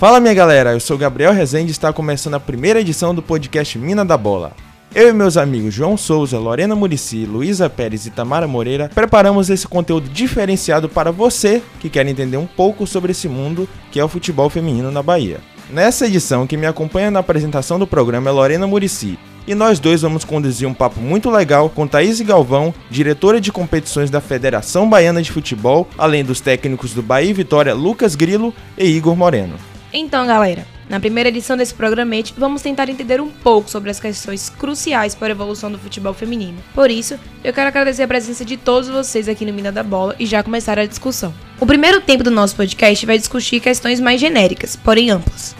Fala minha galera, eu sou Gabriel Rezende e está começando a primeira edição do podcast Mina da Bola. Eu e meus amigos João Souza, Lorena Murici, Luísa Pérez e Tamara Moreira preparamos esse conteúdo diferenciado para você que quer entender um pouco sobre esse mundo que é o futebol feminino na Bahia. Nessa edição, quem me acompanha na apresentação do programa é Lorena Murici, e nós dois vamos conduzir um papo muito legal com Thaís Galvão, diretora de competições da Federação Baiana de Futebol, além dos técnicos do Bahia e Vitória Lucas Grilo e Igor Moreno. Então, galera, na primeira edição desse programete, vamos tentar entender um pouco sobre as questões cruciais para a evolução do futebol feminino. Por isso, eu quero agradecer a presença de todos vocês aqui no Mina da Bola e já começar a discussão. O primeiro tempo do nosso podcast vai discutir questões mais genéricas, porém amplas.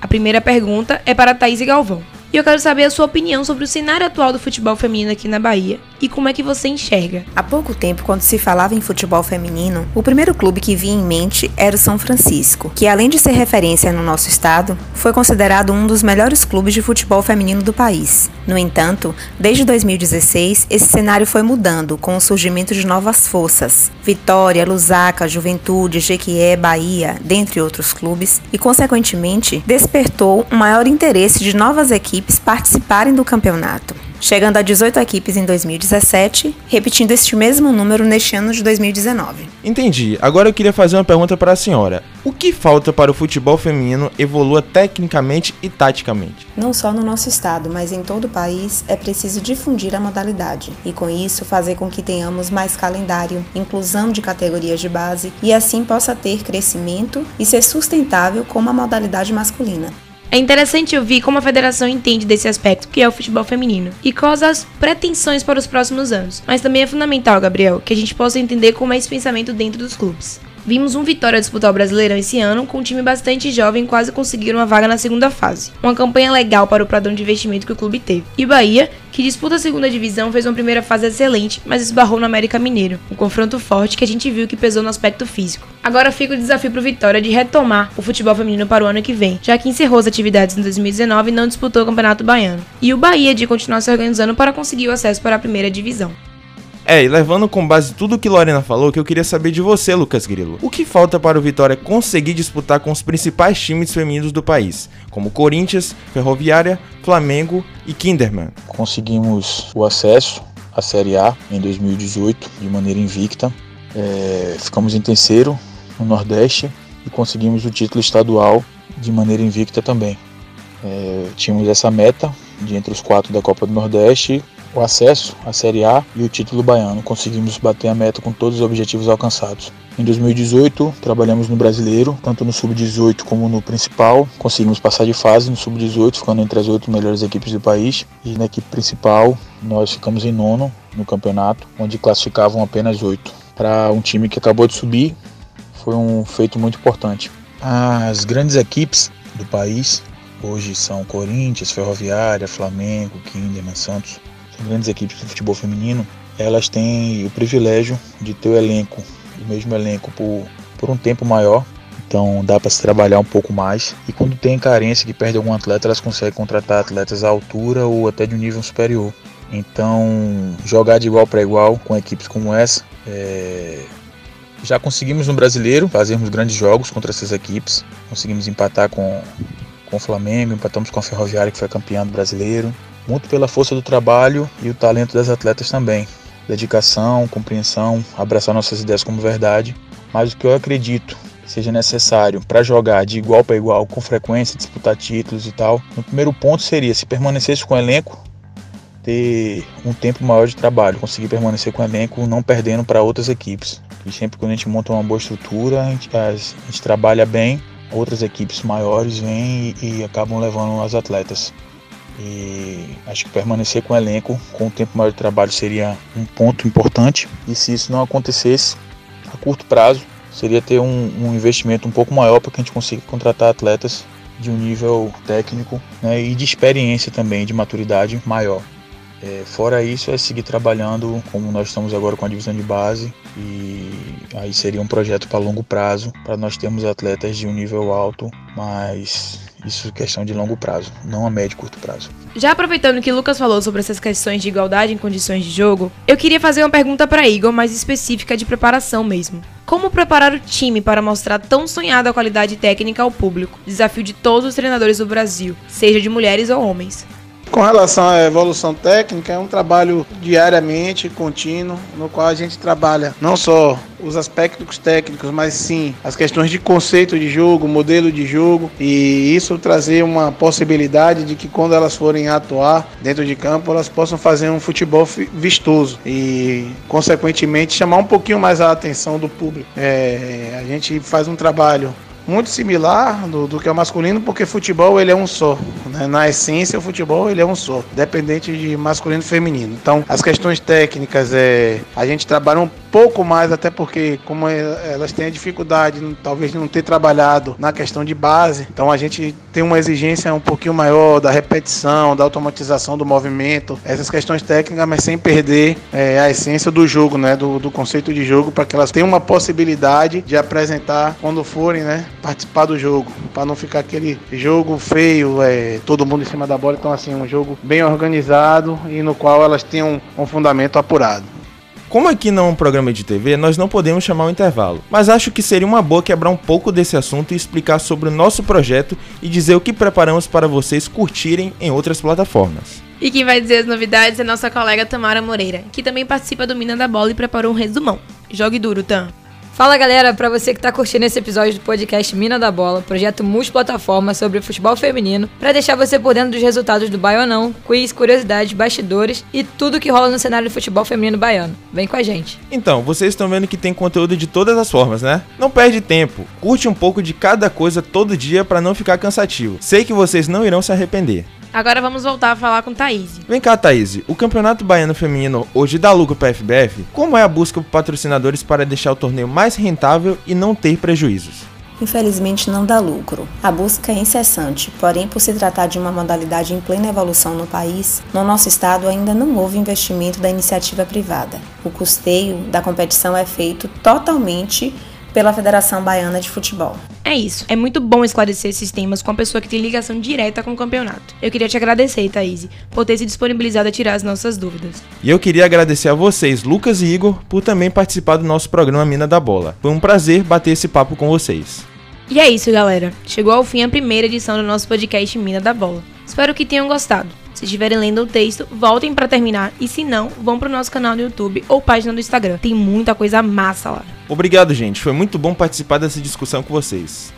A primeira pergunta é para Thaís Galvão. E eu quero saber a sua opinião sobre o cenário atual do futebol feminino aqui na Bahia e como é que você enxerga. Há pouco tempo, quando se falava em futebol feminino, o primeiro clube que vinha em mente era o São Francisco, que além de ser referência no nosso estado, foi considerado um dos melhores clubes de futebol feminino do país. No entanto, desde 2016, esse cenário foi mudando com o surgimento de novas forças, Vitória, Lusaka, Juventude, Jequié, Bahia, dentre outros clubes, e consequentemente despertou um maior interesse de novas equipes equipes participarem do campeonato, chegando a 18 equipes em 2017, repetindo este mesmo número neste ano de 2019. Entendi. Agora eu queria fazer uma pergunta para a senhora. O que falta para o futebol feminino evolua tecnicamente e taticamente? Não só no nosso estado, mas em todo o país é preciso difundir a modalidade e com isso fazer com que tenhamos mais calendário, inclusão de categorias de base e assim possa ter crescimento e ser sustentável como a modalidade masculina. É interessante ouvir como a federação entende desse aspecto que é o futebol feminino e quais as pretensões para os próximos anos. Mas também é fundamental, Gabriel, que a gente possa entender como é esse pensamento dentro dos clubes. Vimos um Vitória disputar o Brasileirão esse ano com um time bastante jovem quase conseguiram uma vaga na segunda fase. Uma campanha legal para o padrão de investimento que o clube teve. E Bahia, que disputa a segunda divisão, fez uma primeira fase excelente, mas esbarrou no América Mineiro, um confronto forte que a gente viu que pesou no aspecto físico. Agora fica o desafio para o Vitória de retomar o futebol feminino para o ano que vem, já que encerrou as atividades em 2019 e não disputou o Campeonato Baiano. E o Bahia de continuar se organizando para conseguir o acesso para a primeira divisão. É, e levando com base tudo que Lorena falou, que eu queria saber de você, Lucas Grilo. O que falta para o Vitória conseguir disputar com os principais times femininos do país, como Corinthians, Ferroviária, Flamengo e Kinderman? Conseguimos o acesso à Série A em 2018 de maneira invicta. É, ficamos em terceiro no Nordeste e conseguimos o título estadual de maneira invicta também. É, tínhamos essa meta de entre os quatro da Copa do Nordeste o acesso à Série A e o título baiano. Conseguimos bater a meta com todos os objetivos alcançados. Em 2018, trabalhamos no Brasileiro, tanto no Sub-18 como no principal. Conseguimos passar de fase no Sub-18, ficando entre as oito melhores equipes do país. E na equipe principal, nós ficamos em nono no campeonato, onde classificavam apenas oito. Para um time que acabou de subir, foi um feito muito importante. As grandes equipes do país hoje são Corinthians, Ferroviária, Flamengo, Kinderman, Santos grandes equipes do futebol feminino, elas têm o privilégio de ter o elenco, o mesmo elenco por, por um tempo maior. Então dá para se trabalhar um pouco mais. E quando tem carência que perde algum atleta, elas conseguem contratar atletas à altura ou até de um nível superior. Então jogar de igual para igual com equipes como essa é... Já conseguimos no brasileiro fazermos grandes jogos contra essas equipes. Conseguimos empatar com, com o Flamengo, empatamos com a Ferroviária que foi campeã do brasileiro muito pela força do trabalho e o talento das atletas também. Dedicação, compreensão, abraçar nossas ideias como verdade. Mas o que eu acredito seja necessário para jogar de igual para igual, com frequência, disputar títulos e tal, no primeiro ponto seria se permanecesse com o elenco, ter um tempo maior de trabalho, conseguir permanecer com o elenco, não perdendo para outras equipes. E sempre quando a gente monta uma boa estrutura, a gente, a gente trabalha bem, outras equipes maiores vêm e, e acabam levando as atletas. E acho que permanecer com o elenco com um tempo maior de trabalho seria um ponto importante. E se isso não acontecesse, a curto prazo, seria ter um, um investimento um pouco maior para que a gente consiga contratar atletas de um nível técnico né, e de experiência também, de maturidade maior. É, fora isso, é seguir trabalhando como nós estamos agora com a divisão de base e aí seria um projeto para longo prazo para nós termos atletas de um nível alto, mas Isso é questão de longo prazo, não a médio e curto prazo. Já aproveitando que Lucas falou sobre essas questões de igualdade em condições de jogo, eu queria fazer uma pergunta para Igor mais específica de preparação mesmo. Como preparar o time para mostrar tão sonhada qualidade técnica ao público? Desafio de todos os treinadores do Brasil, seja de mulheres ou homens. Com relação à evolução técnica, é um trabalho diariamente, contínuo, no qual a gente trabalha não só os aspectos técnicos, mas sim as questões de conceito de jogo, modelo de jogo, e isso trazer uma possibilidade de que quando elas forem atuar dentro de campo, elas possam fazer um futebol vistoso e, consequentemente, chamar um pouquinho mais a atenção do público. É, a gente faz um trabalho muito similar do, do que é o masculino, porque futebol ele é um só. Né? Na essência, o futebol ele é um só, dependente de masculino e feminino. Então, as questões técnicas, é, a gente trabalha um pouco mais, até porque como é, elas têm a dificuldade, talvez de não ter trabalhado na questão de base, então a gente tem uma exigência um pouquinho maior da repetição, da automatização do movimento, essas questões técnicas, mas sem perder é, a essência do jogo, né, do, do conceito de jogo, para que elas tenham uma possibilidade de apresentar quando forem, né, participar do jogo, para não ficar aquele jogo feio, é, todo mundo em cima da bola, então assim, um jogo bem organizado e no qual elas tenham um fundamento apurado. Como aqui não é um programa de TV, nós não podemos chamar o intervalo, mas acho que seria uma boa quebrar um pouco desse assunto e explicar sobre o nosso projeto e dizer o que preparamos para vocês curtirem em outras plataformas. E quem vai dizer as novidades é nossa colega Tamara Moreira, que também participa do Mina da Bola e preparou um resumão. Jogue duro, Tam! Fala galera, para você que tá curtindo esse episódio do podcast Mina da Bola, projeto multiplataforma sobre futebol feminino, para deixar você por dentro dos resultados do Baionão, quiz, curiosidades, bastidores e tudo que rola no cenário do futebol feminino baiano. Vem com a gente. Então, vocês estão vendo que tem conteúdo de todas as formas, né? Não perde tempo, curte um pouco de cada coisa todo dia para não ficar cansativo. Sei que vocês não irão se arrepender. Agora vamos voltar a falar com Thaís. Vem cá, Thaís. O Campeonato Baiano Feminino hoje dá lucro para a FBF? Como é a busca por patrocinadores para deixar o torneio mais rentável e não ter prejuízos? Infelizmente não dá lucro. A busca é incessante, porém, por se tratar de uma modalidade em plena evolução no país, no nosso estado ainda não houve investimento da iniciativa privada. O custeio da competição é feito totalmente pela Federação Baiana de Futebol. É isso. É muito bom esclarecer esses temas com a pessoa que tem ligação direta com o campeonato. Eu queria te agradecer, Thaís, por ter se disponibilizado a tirar as nossas dúvidas. E eu queria agradecer a vocês, Lucas e Igor, por também participar do nosso programa Mina da Bola. Foi um prazer bater esse papo com vocês. E é isso, galera. Chegou ao fim a primeira edição do nosso podcast Mina da Bola. Espero que tenham gostado. Se estiverem lendo o texto, voltem para terminar e se não, vão pro nosso canal no YouTube ou página do Instagram. Tem muita coisa massa lá. Obrigado, gente. Foi muito bom participar dessa discussão com vocês.